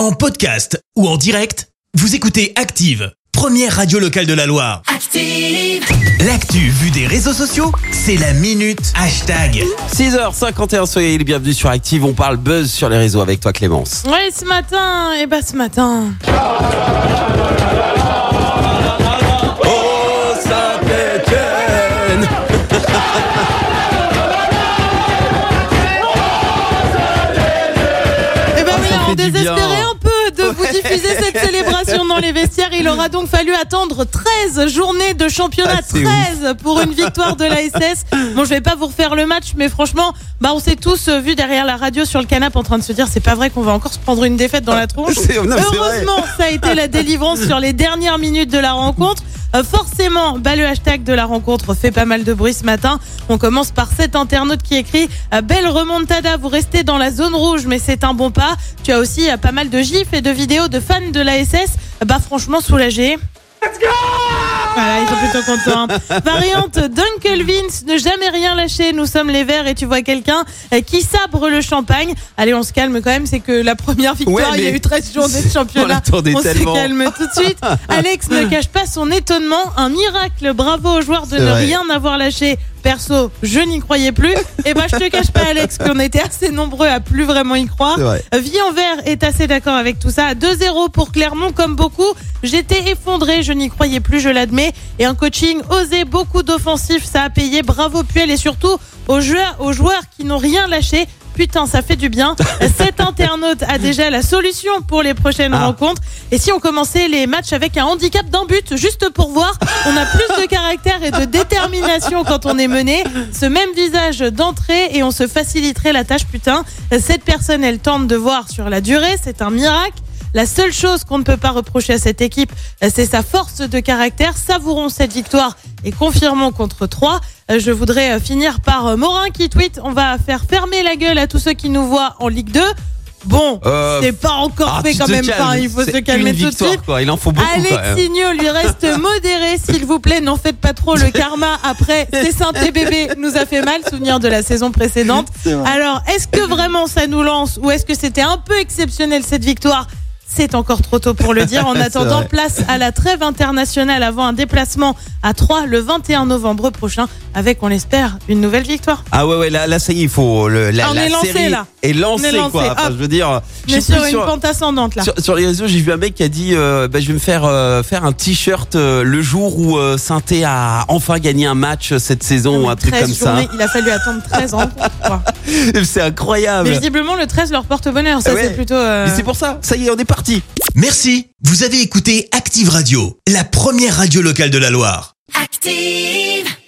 En podcast ou en direct, vous écoutez Active, première radio locale de la Loire. Active. L'actu vue des réseaux sociaux, c'est la minute hashtag. 6h51, soyez les bienvenus sur Active. On parle buzz sur les réseaux avec toi, Clémence. Ouais, ce matin, et bah ce matin. Oh, Saint-Étienne Et bah oui, on du bien. Vous diffuser cette célébration dans les vestiaires. Il aura donc fallu attendre 13 journées de championnat. Ah, c'est 13 pour une victoire de la SS. Bon, je vais pas vous refaire le match, mais franchement, bah on s'est tous euh, vus derrière la radio sur le canapé en train de se dire c'est pas vrai qu'on va encore se prendre une défaite dans la tronche. Non. Heureusement, ça a été la délivrance sur les dernières minutes de la rencontre. Euh, forcément, bah, le hashtag de la rencontre fait pas mal de bruit ce matin. On commence par cet internaute qui écrit euh, Belle remontada, vous restez dans la zone rouge, mais c'est un bon pas. Tu as aussi euh, pas mal de gifs et de vidéos de fans de l'ASS. Bah franchement soulagé. Voilà, ils sont plutôt contents. Variante d'Uncle Vince, ne jamais rien lâcher. Nous sommes les Verts et tu vois quelqu'un euh, qui sabre le champagne. Allez, on se calme quand même. C'est que la première victoire, Ouais, il y a eu 13 journées de championnat. On on se calme tout de suite. Alex ne cache pas son étonnement. Un miracle. Bravo aux joueurs de ne vrai. rien avoir lâché. Perso, je n'y croyais plus. Et ben, je te cache pas, Alex, qu'on était assez nombreux à plus vraiment y croire. Vrai. Vie en vert est assez d'accord avec tout ça. 2-0 pour Clermont, comme beaucoup. J'étais effondré, je n'y croyais plus, je l'admets. Et un coaching osé, beaucoup d'offensifs, ça a payé. Bravo Puel et surtout aux joueurs, aux joueurs qui n'ont rien lâché. Putain, ça fait du bien. Cet internaute a déjà la solution pour les prochaines Ah. rencontres. Et si on commençait les matchs avec un handicap d'un but, juste pour voir, on a plus de caractère et de détermination quand on est mené. Ce même visage d'entrée et on se faciliterait la tâche, putain. Cette personne, elle tente de voir sur la durée, c'est un miracle. La seule chose qu'on ne peut pas reprocher à cette équipe, c'est sa force de caractère. Savourons cette victoire et confirmons contre 3. Je voudrais euh, finir par euh, Morin qui tweet On va faire fermer la gueule à tous ceux qui nous voient en Ligue 2. Bon, Euh, c'est pas encore Ah, fait quand même. calmes. Enfin, il faut se calmer une tout de suite. quoi. Il en faut beaucoup. Alexinho lui reste modéré, s'il vous plaît. N'en faites pas trop. Le karma après c'est saint bébé nous a fait mal. Souvenir de la saison précédente. Alors, est-ce que vraiment ça nous lance ou est-ce que c'était un peu exceptionnel cette victoire c'est encore trop tôt pour le dire. En attendant, place à la trêve internationale avant un déplacement à 3 le 21 novembre prochain avec, on l'espère, une nouvelle victoire. Ah ouais, ouais, là, là, ça y est, il faut. Le, la, on la est lancé, série là. est lancée, On est lancé. quoi. Enfin, je veux dire. je Mais sur une pente ascendante là. Sur, sur les réseaux, j'ai vu un mec qui a dit euh, bah, je vais me faire euh, faire un t-shirt euh, le jour où euh, Sainté a enfin gagné un match cette saison ou un truc 13 comme journées, il a fallu attendre 13 ans. ça. C'est incroyable. Mais visiblement, le 13 leur porte bonheur. Ça, ouais. c'est plutôt. euh, Mais c'est pour ça. Ça y est, on est parti. Merci, vous avez écouté Active Radio, la première radio locale de la Loire. Active.